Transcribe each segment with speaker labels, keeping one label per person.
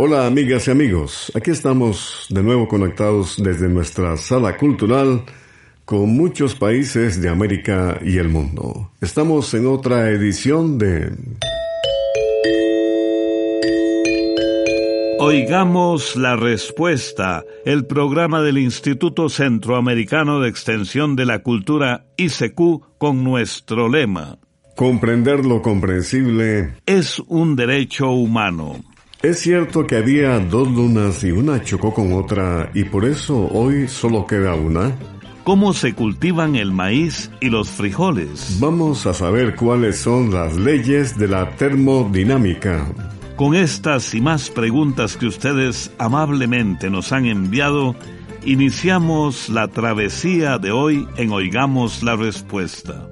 Speaker 1: Hola amigas y amigos, aquí estamos de nuevo conectados desde nuestra sala cultural con muchos países de América y el mundo. Estamos en otra edición de...
Speaker 2: Oigamos la respuesta, el programa del Instituto Centroamericano de Extensión de la Cultura ICQ con nuestro lema.
Speaker 1: Comprender lo comprensible
Speaker 2: es un derecho humano.
Speaker 1: Es cierto que había dos lunas y una chocó con otra y por eso hoy solo queda una.
Speaker 2: ¿Cómo se cultivan el maíz y los frijoles?
Speaker 1: Vamos a saber cuáles son las leyes de la termodinámica.
Speaker 2: Con estas y más preguntas que ustedes amablemente nos han enviado, iniciamos la travesía de hoy en Oigamos la Respuesta.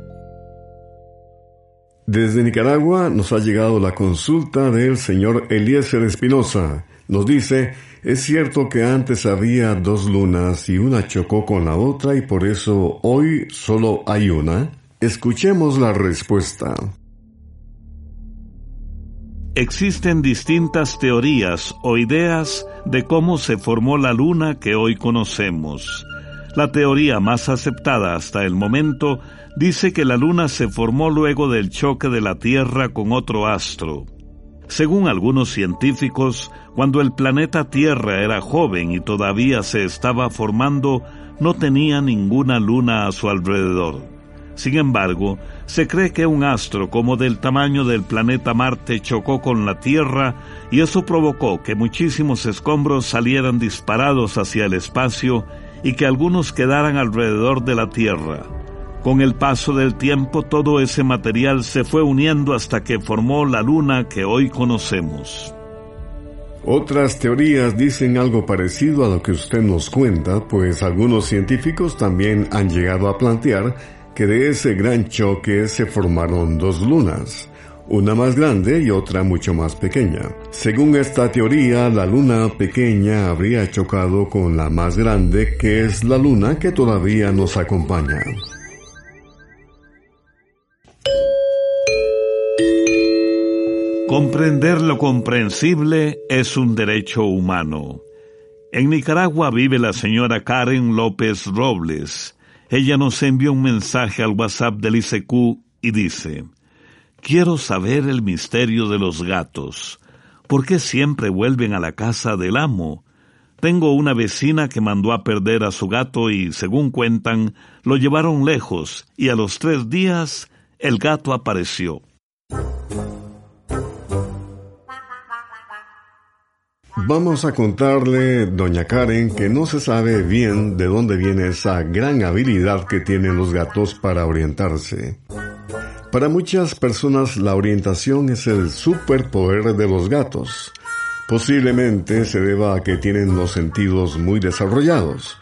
Speaker 1: Desde Nicaragua nos ha llegado la consulta del señor Eliezer Espinosa. Nos dice, es cierto que antes había dos lunas y una chocó con la otra y por eso hoy solo hay una. Escuchemos la respuesta.
Speaker 2: Existen distintas teorías o ideas de cómo se formó la luna que hoy conocemos. La teoría más aceptada hasta el momento dice que la Luna se formó luego del choque de la Tierra con otro astro. Según algunos científicos, cuando el planeta Tierra era joven y todavía se estaba formando, no tenía ninguna luna a su alrededor. Sin embargo, se cree que un astro como del tamaño del planeta Marte chocó con la Tierra y eso provocó que muchísimos escombros salieran disparados hacia el espacio y que algunos quedaran alrededor de la Tierra. Con el paso del tiempo todo ese material se fue uniendo hasta que formó la luna que hoy conocemos.
Speaker 1: Otras teorías dicen algo parecido a lo que usted nos cuenta, pues algunos científicos también han llegado a plantear que de ese gran choque se formaron dos lunas una más grande y otra mucho más pequeña. Según esta teoría, la luna pequeña habría chocado con la más grande, que es la luna que todavía nos acompaña.
Speaker 2: Comprender lo comprensible es un derecho humano. En Nicaragua vive la señora Karen López Robles. Ella nos envió un mensaje al WhatsApp del ICQ y dice, Quiero saber el misterio de los gatos. ¿Por qué siempre vuelven a la casa del amo? Tengo una vecina que mandó a perder a su gato y, según cuentan, lo llevaron lejos y a los tres días el gato apareció.
Speaker 1: Vamos a contarle, doña Karen, que no se sabe bien de dónde viene esa gran habilidad que tienen los gatos para orientarse. Para muchas personas la orientación es el superpoder de los gatos. Posiblemente se deba a que tienen los sentidos muy desarrollados.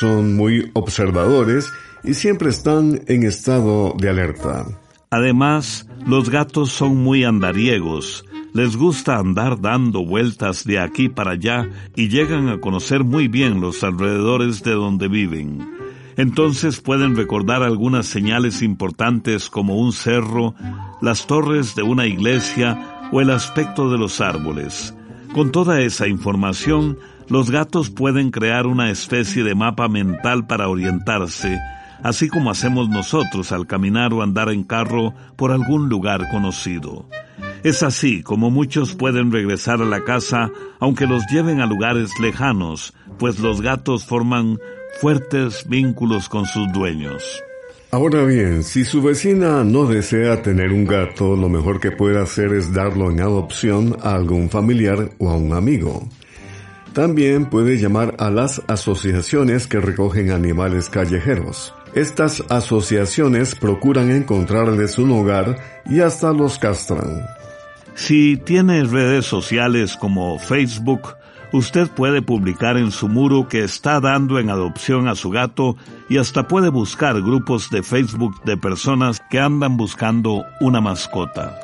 Speaker 1: Son muy observadores y siempre están en estado de alerta.
Speaker 2: Además, los gatos son muy andariegos. Les gusta andar dando vueltas de aquí para allá y llegan a conocer muy bien los alrededores de donde viven. Entonces pueden recordar algunas señales importantes como un cerro, las torres de una iglesia o el aspecto de los árboles. Con toda esa información, los gatos pueden crear una especie de mapa mental para orientarse, así como hacemos nosotros al caminar o andar en carro por algún lugar conocido. Es así como muchos pueden regresar a la casa aunque los lleven a lugares lejanos, pues los gatos forman fuertes vínculos con sus dueños.
Speaker 1: Ahora bien, si su vecina no desea tener un gato, lo mejor que puede hacer es darlo en adopción a algún familiar o a un amigo. También puede llamar a las asociaciones que recogen animales callejeros. Estas asociaciones procuran encontrarles un hogar y hasta los castran.
Speaker 2: Si tiene redes sociales como Facebook, usted puede publicar en su muro que está dando en adopción a su gato y hasta puede buscar grupos de Facebook de personas que andan buscando una mascota.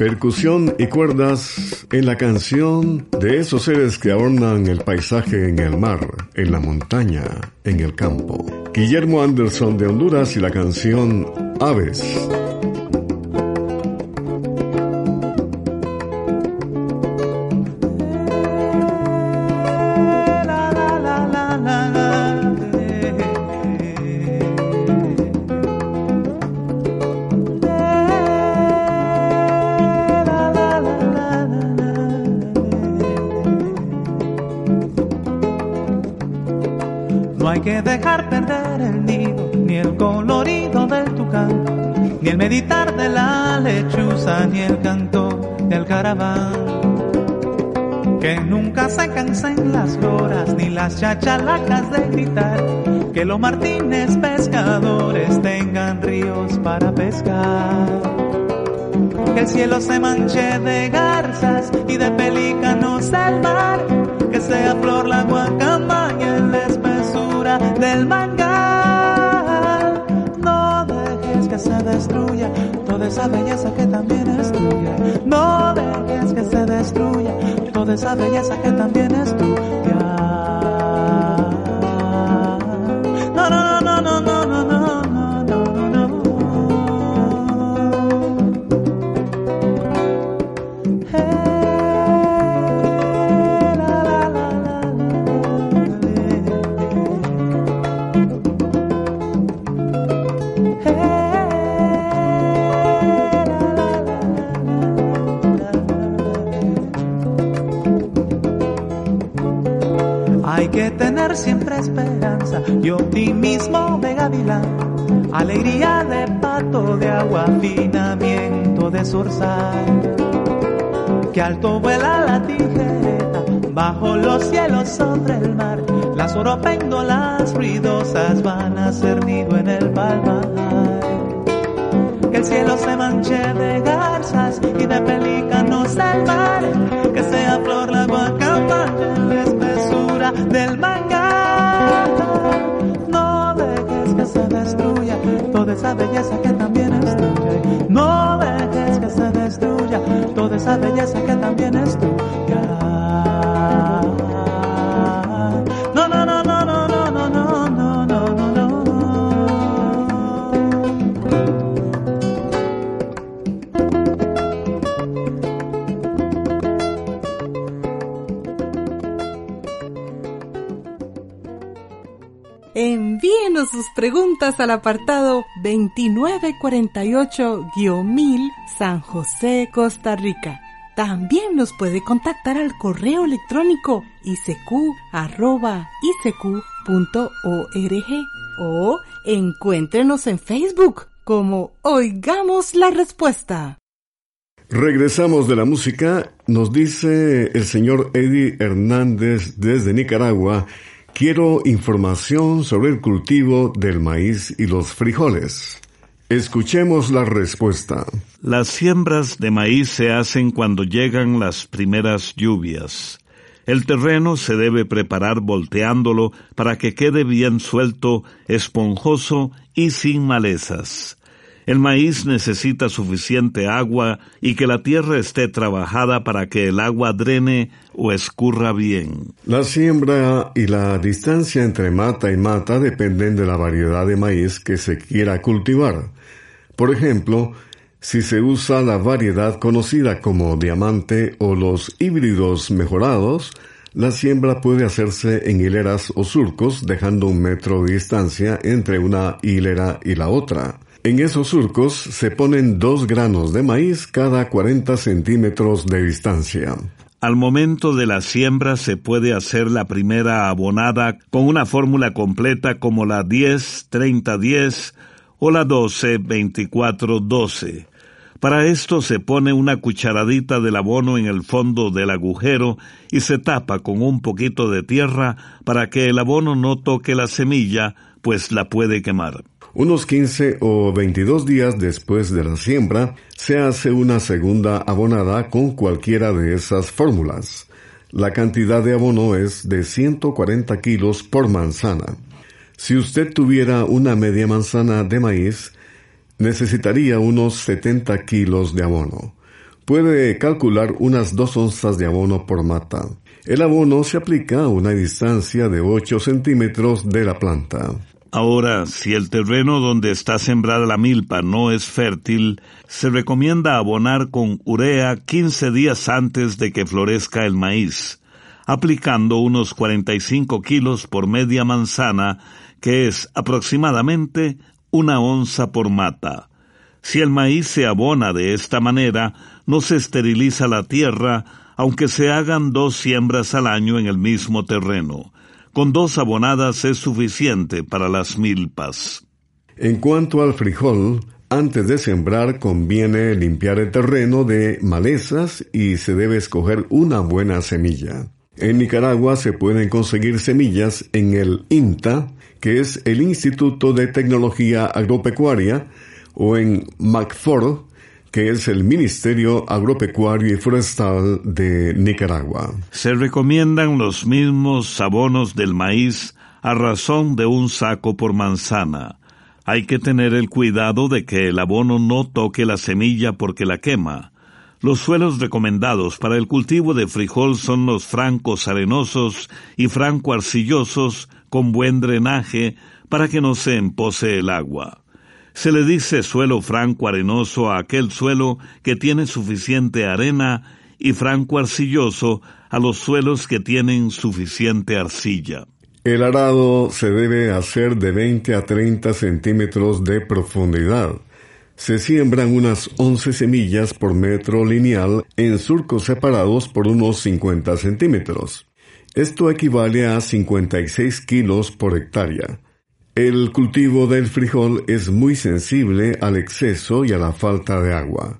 Speaker 1: Percusión y cuerdas en la canción de esos seres que adornan el paisaje en el mar, en la montaña, en el campo. Guillermo Anderson de Honduras y la canción Aves.
Speaker 3: Que dejar perder el nido, ni el colorido del tucán, ni el meditar de la lechuza, ni el canto del caraván. Que nunca se cansen las loras, ni las chachalacas de gritar, que los martines pescadores tengan ríos para pescar. Que el cielo se manche de garzas y de pelícanos del mar, que sea flor la guacama del mangal. No dejes que se destruya toda esa belleza que también es tuya. No dejes que se destruya toda esa belleza que también es tuya. Y optimismo de gavilán, alegría de pato de agua, afinamiento de zorzal. Que alto vuela la tijera, bajo los cielos sobre el mar, las oropéndolas ruidosas van a ser nido en el palmar. Que el cielo se manche de garzas y de pelícanos del mar, que sea flor la guacamaya la espesura del manga esa belleza que también es tuya. No dejes que se destruya toda esa belleza que también es
Speaker 4: al apartado 2948-1000 San José, Costa Rica. También nos puede contactar al correo electrónico isq.org o encuéntrenos en Facebook como Oigamos la Respuesta.
Speaker 1: Regresamos de la música, nos dice el señor Eddie Hernández desde Nicaragua Quiero información sobre el cultivo del maíz y los frijoles. Escuchemos la respuesta.
Speaker 2: Las siembras de maíz se hacen cuando llegan las primeras lluvias. El terreno se debe preparar volteándolo para que quede bien suelto, esponjoso y sin malezas. El maíz necesita suficiente agua y que la tierra esté trabajada para que el agua drene o escurra bien.
Speaker 1: La siembra y la distancia entre mata y mata dependen de la variedad de maíz que se quiera cultivar. Por ejemplo, si se usa la variedad conocida como diamante o los híbridos mejorados, La siembra puede hacerse en hileras o surcos, dejando un metro de distancia entre una hilera y la otra. En esos surcos se ponen dos granos de maíz cada 40 centímetros de distancia.
Speaker 2: Al momento de la siembra se puede hacer la primera abonada con una fórmula completa como la 10-30-10 o la 12-24-12. Para esto se pone una cucharadita del abono en el fondo del agujero y se tapa con un poquito de tierra para que el abono no toque la semilla, pues la puede quemar.
Speaker 1: Unos 15 o 22 días después de la siembra, se hace una segunda abonada con cualquiera de esas fórmulas. La cantidad de abono es de 140 kilos por manzana. Si usted tuviera una media manzana de maíz, necesitaría unos 70 kilos de abono. Puede calcular unas dos onzas de abono por mata. El abono se aplica a una distancia de 8 centímetros de la planta.
Speaker 2: Ahora, si el terreno donde está sembrada la milpa no es fértil, se recomienda abonar con urea 15 días antes de que florezca el maíz, aplicando unos 45 kilos por media manzana, que es aproximadamente una onza por mata. Si el maíz se abona de esta manera, no se esteriliza la tierra, aunque se hagan dos siembras al año en el mismo terreno. Con dos abonadas es suficiente para las milpas.
Speaker 1: En cuanto al frijol, antes de sembrar conviene limpiar el terreno de malezas y se debe escoger una buena semilla. En Nicaragua se pueden conseguir semillas en el INTA, que es el Instituto de Tecnología Agropecuaria, o en McFord, que es el Ministerio Agropecuario y Forestal de Nicaragua.
Speaker 2: Se recomiendan los mismos abonos del maíz a razón de un saco por manzana. Hay que tener el cuidado de que el abono no toque la semilla porque la quema. Los suelos recomendados para el cultivo de frijol son los francos arenosos y franco arcillosos con buen drenaje para que no se empose el agua. Se le dice suelo franco arenoso a aquel suelo que tiene suficiente arena y franco arcilloso a los suelos que tienen suficiente arcilla.
Speaker 1: El arado se debe hacer de 20 a 30 centímetros de profundidad. Se siembran unas 11 semillas por metro lineal en surcos separados por unos 50 centímetros. Esto equivale a 56 kilos por hectárea. El cultivo del frijol es muy sensible al exceso y a la falta de agua.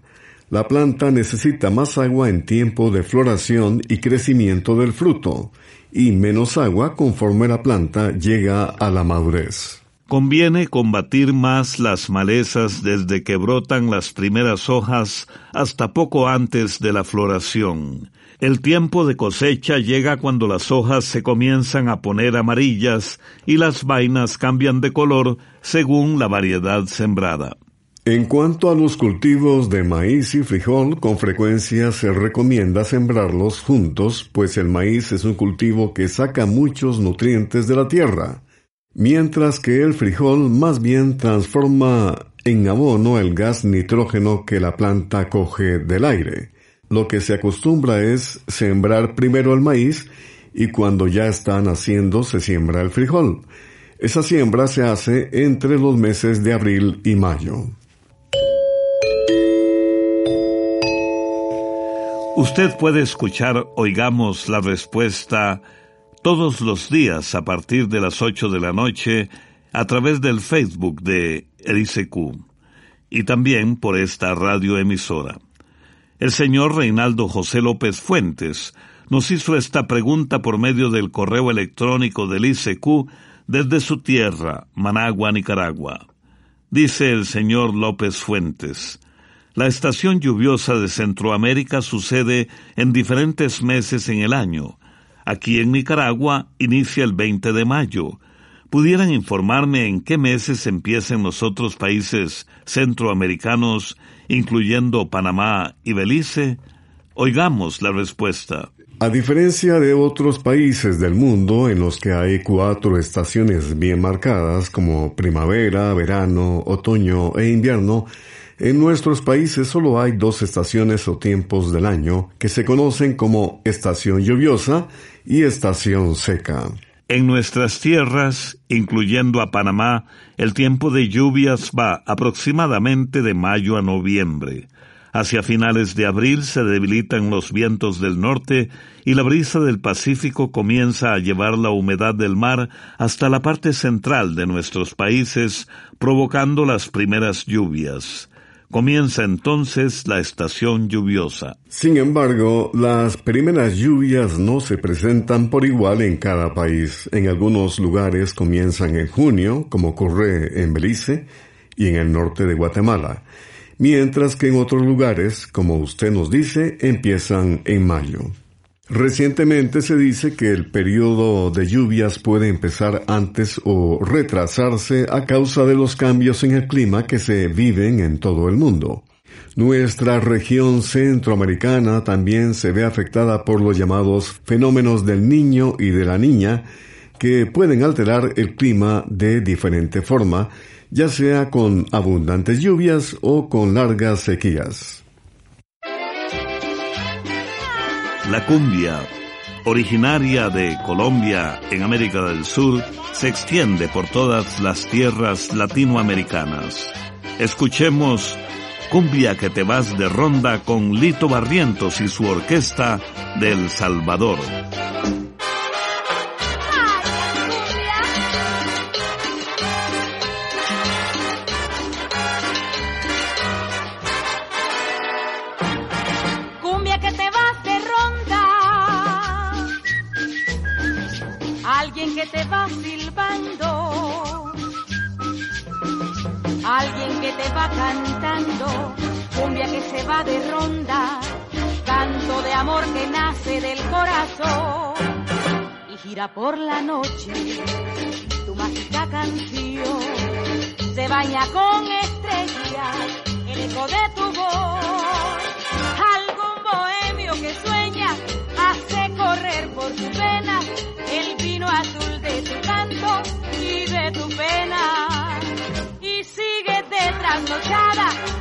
Speaker 1: La planta necesita más agua en tiempo de floración y crecimiento del fruto, y menos agua conforme la planta llega a la madurez.
Speaker 2: Conviene combatir más las malezas desde que brotan las primeras hojas hasta poco antes de la floración. El tiempo de cosecha llega cuando las hojas se comienzan a poner amarillas y las vainas cambian de color según la variedad sembrada.
Speaker 1: En cuanto a los cultivos de maíz y frijol, con frecuencia se recomienda sembrarlos juntos, pues el maíz es un cultivo que saca muchos nutrientes de la tierra, mientras que el frijol más bien transforma en abono el gas nitrógeno que la planta coge del aire lo que se acostumbra es sembrar primero el maíz y cuando ya está naciendo se siembra el frijol. Esa siembra se hace entre los meses de abril y mayo.
Speaker 2: Usted puede escuchar Oigamos la Respuesta todos los días a partir de las 8 de la noche a través del Facebook de el y también por esta radioemisora. El señor Reinaldo José López Fuentes nos hizo esta pregunta por medio del correo electrónico del ICQ desde su tierra, Managua, Nicaragua. Dice el señor López Fuentes, la estación lluviosa de Centroamérica sucede en diferentes meses en el año. Aquí en Nicaragua inicia el 20 de mayo. ¿Pudieran informarme en qué meses empiezan los otros países centroamericanos incluyendo Panamá y Belice? Oigamos la respuesta.
Speaker 1: A diferencia de otros países del mundo en los que hay cuatro estaciones bien marcadas como primavera, verano, otoño e invierno, En nuestros países solo hay dos estaciones o tiempos del año que se conocen como estación lluviosa y estación seca.
Speaker 2: En nuestras tierras, incluyendo a Panamá, el tiempo de lluvias va aproximadamente de mayo a noviembre. Hacia finales de abril se debilitan los vientos del norte y la brisa del Pacífico comienza a llevar la humedad del mar hasta la parte central de nuestros países, provocando las primeras lluvias. Comienza entonces la estación lluviosa.
Speaker 1: Sin embargo, las primeras lluvias no se presentan por igual en cada país. En algunos lugares comienzan en junio, como ocurre en Belice y en el norte de Guatemala, mientras que en otros lugares, como usted nos dice, empiezan en mayo. Recientemente se dice que el periodo de lluvias puede empezar antes o retrasarse a causa de los cambios en el clima que se viven en todo el mundo. Nuestra región centroamericana también se ve afectada por los llamados fenómenos del niño y de la niña que pueden alterar el clima de diferente forma, ya sea con abundantes lluvias o con largas sequías.
Speaker 2: La cumbia, originaria de Colombia en América del Sur, se extiende por todas las tierras latinoamericanas. Escuchemos Cumbia que te vas de ronda con Lito Barrientos y su orquesta del Salvador.
Speaker 5: Cantando, cumbia que se va de ronda, canto de amor que nace del corazón y gira por la noche. Tu mágica canción se baña con estrellas, el eco de tu voz. Trasnochada,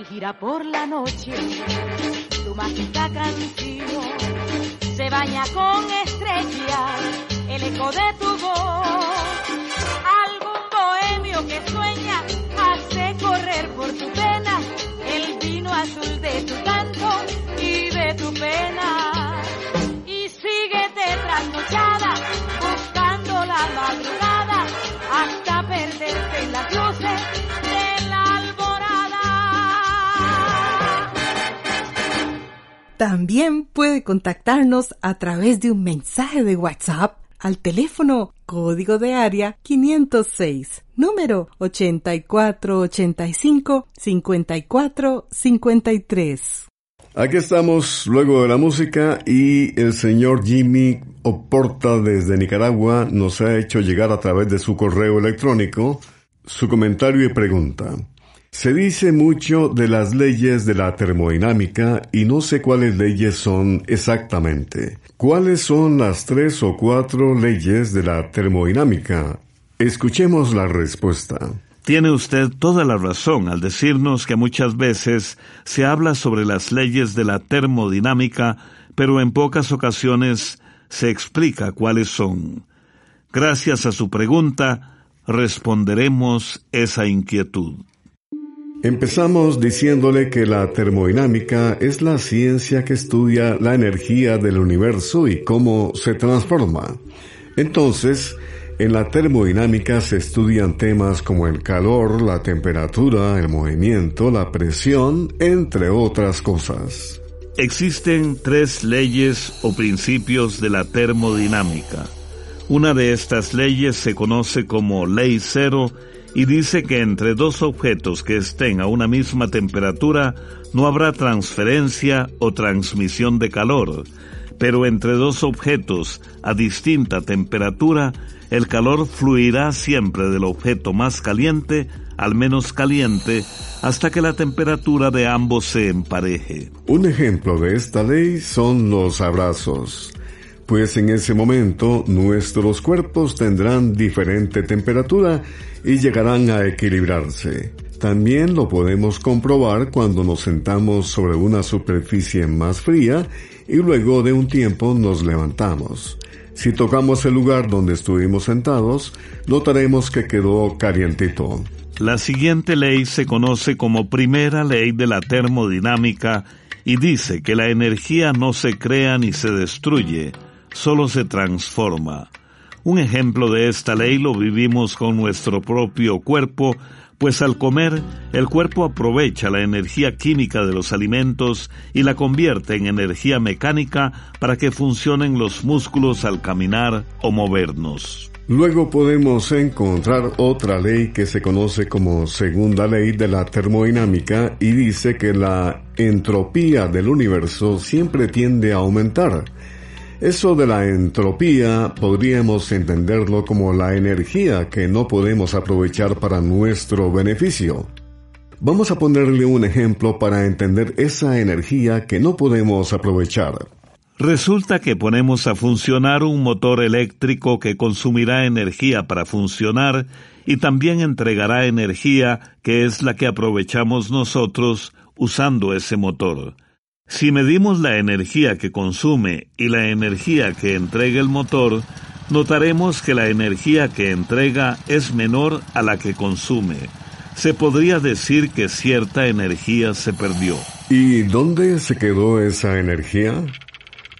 Speaker 5: y gira por la noche tu mágica canción. Se baña con estrellas el eco de tu voz. Algún bohemio que sueña hace correr por tu pena el vino azul de tu canto y de tu pena. Y síguete trasnochada, buscando la madrugada,
Speaker 4: También puede contactarnos a través de un mensaje de WhatsApp al teléfono código de área 506, número 8485-5453.
Speaker 1: Aquí estamos luego de la música y el señor Jimmy Oporta desde Nicaragua nos ha hecho llegar a través de su correo electrónico su comentario y pregunta. Se dice mucho de las leyes de la termodinámica y no sé cuáles leyes son exactamente. ¿Cuáles son las tres o cuatro leyes de la termodinámica? Escuchemos la respuesta.
Speaker 2: Tiene usted toda la razón al decirnos que muchas veces se habla sobre las leyes de la termodinámica, pero en pocas ocasiones se explica cuáles son. Gracias a su pregunta, responderemos esa inquietud.
Speaker 1: Empezamos diciéndole que la termodinámica es la ciencia que estudia la energía del universo y cómo se transforma. Entonces, en la termodinámica se estudian temas como el calor, la temperatura, el movimiento, la presión, entre otras cosas.
Speaker 2: Existen tres leyes o principios de la termodinámica. Una de estas leyes se conoce como ley cero y dice que entre dos objetos que estén a una misma temperatura no habrá transferencia o transmisión de calor, pero entre dos objetos a distinta temperatura, el calor fluirá siempre del objeto más caliente al menos caliente hasta que la temperatura de ambos se empareje.
Speaker 1: Un ejemplo de esta ley son los abrazos pues en ese momento nuestros cuerpos tendrán diferente temperatura y llegarán a equilibrarse. También lo podemos comprobar cuando nos sentamos sobre una superficie más fría y luego de un tiempo nos levantamos. Si tocamos el lugar donde estuvimos sentados, notaremos que quedó calientito.
Speaker 2: La siguiente ley se conoce como primera ley de la termodinámica y dice que la energía no se crea ni se destruye, solo se transforma. Un ejemplo de esta ley lo vivimos con nuestro propio cuerpo, pues al comer el cuerpo aprovecha la energía química de los alimentos y la convierte en energía mecánica para que funcionen los músculos al caminar o movernos.
Speaker 1: Luego podemos encontrar otra ley que se conoce como segunda ley de la termodinámica y dice que la entropía del universo siempre tiende a aumentar eso de la entropía podríamos entenderlo como la energía que no podemos aprovechar para nuestro beneficio. Vamos a ponerle un ejemplo para entender esa energía que no podemos aprovechar.
Speaker 2: Resulta que ponemos a funcionar un motor eléctrico que consumirá energía para funcionar y también entregará energía que es la que aprovechamos nosotros usando ese motor. Si medimos la energía que consume y la energía que entrega el motor, notaremos que la energía que entrega es menor a la que consume. Se podría decir que cierta energía se perdió.
Speaker 1: ¿Y dónde se quedó esa energía?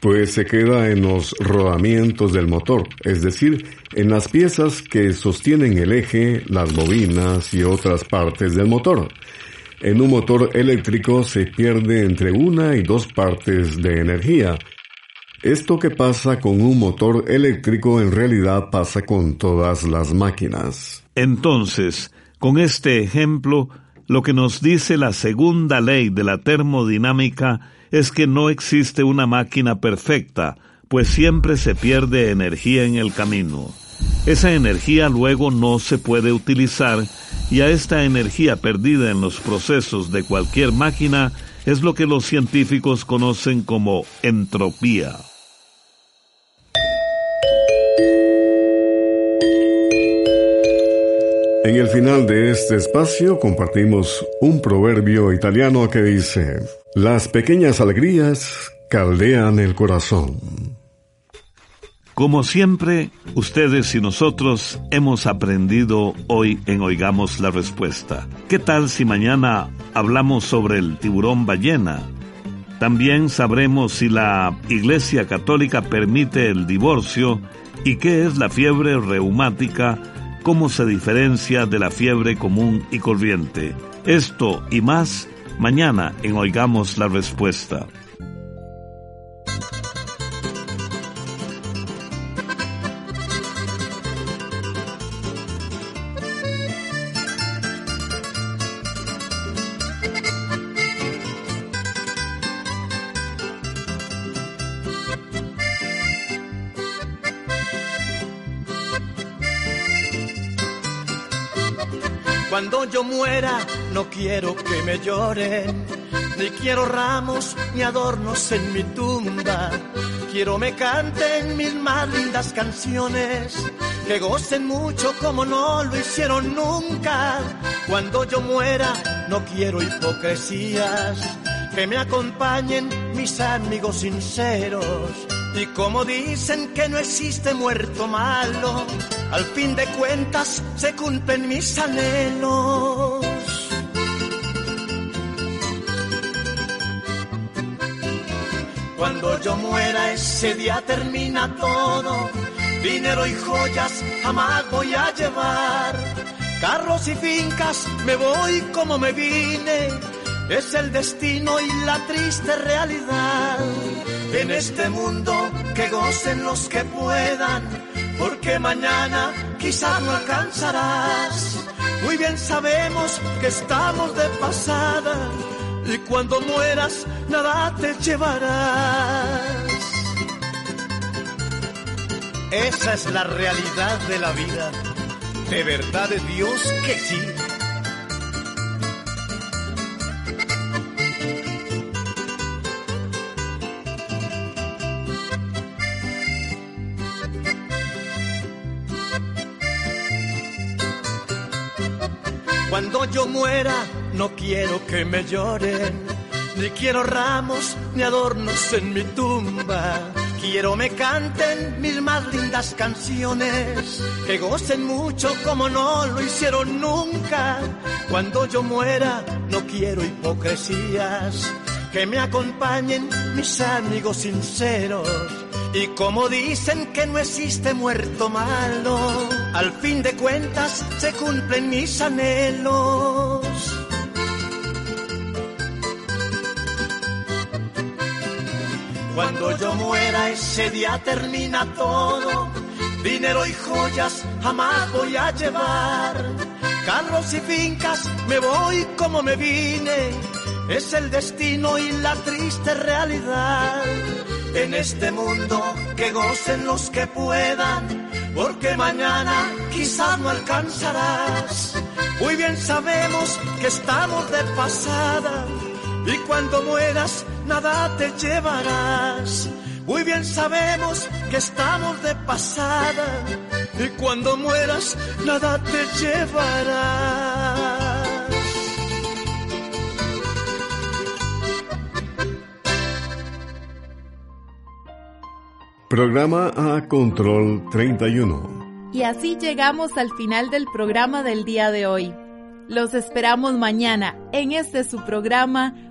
Speaker 1: Pues se queda en los rodamientos del motor, es decir, en las piezas que sostienen el eje, las bobinas y otras partes del motor. En un motor eléctrico se pierde entre una y dos partes de energía. Esto que pasa con un motor eléctrico en realidad pasa con todas las máquinas.
Speaker 2: Entonces, con este ejemplo, lo que nos dice la segunda ley de la termodinámica es que no existe una máquina perfecta, pues siempre se pierde energía en el camino. Esa energía luego no se puede utilizar y a esta energía perdida en los procesos de cualquier máquina es lo que los científicos conocen como entropía.
Speaker 1: En el final de este espacio compartimos un proverbio italiano que dice, las pequeñas alegrías caldean el corazón.
Speaker 2: Como siempre, ustedes y nosotros hemos aprendido hoy en Oigamos la Respuesta. ¿Qué tal si mañana hablamos sobre el tiburón ballena? También sabremos si la Iglesia Católica permite el divorcio y qué es la fiebre reumática, cómo se diferencia de la fiebre común y corriente. Esto y más mañana en Oigamos la Respuesta.
Speaker 6: Quiero que me lloren, ni quiero ramos ni adornos en mi tumba. Quiero me canten mis más lindas canciones, que gocen mucho como no lo hicieron nunca. Cuando yo muera, no quiero hipocresías, que me acompañen mis amigos sinceros. Y como dicen que no existe muerto malo, al fin de cuentas se cumplen mis anhelos. Cuando yo muera ese día termina todo. Dinero y joyas jamás voy a llevar. Carros y fincas me voy como me vine. Es el destino y la triste realidad. En este mundo que gocen los que puedan, porque mañana quizás no alcanzarás. Muy bien sabemos que estamos de pasada y cuando mueras nada te llevarás. Esa es la realidad de la vida, de verdad de Dios que sí. Cuando yo muera, no quiero que me lloren, ni quiero ramos ni adornos en mi tumba. Quiero me canten mil más lindas canciones, que gocen mucho como no lo hicieron nunca. Cuando yo muera, no quiero hipocresías, que me acompañen mis amigos sinceros. Y como dicen que no existe muerto malo, al fin de cuentas se cumplen mis anhelos. Cuando yo muera ese día termina todo, dinero y joyas jamás voy a llevar. Carros y fincas me voy como me vine, es el destino y la triste realidad. En este mundo que gocen los que puedan, porque mañana quizás no alcanzarás. Muy bien sabemos que estamos de pasada y cuando mueras nada te llevarás. Muy bien sabemos que estamos de pasada y cuando mueras nada te llevarás.
Speaker 1: Programa a Control 31.
Speaker 7: Y así llegamos al final del programa del día de hoy. Los esperamos mañana en este su programa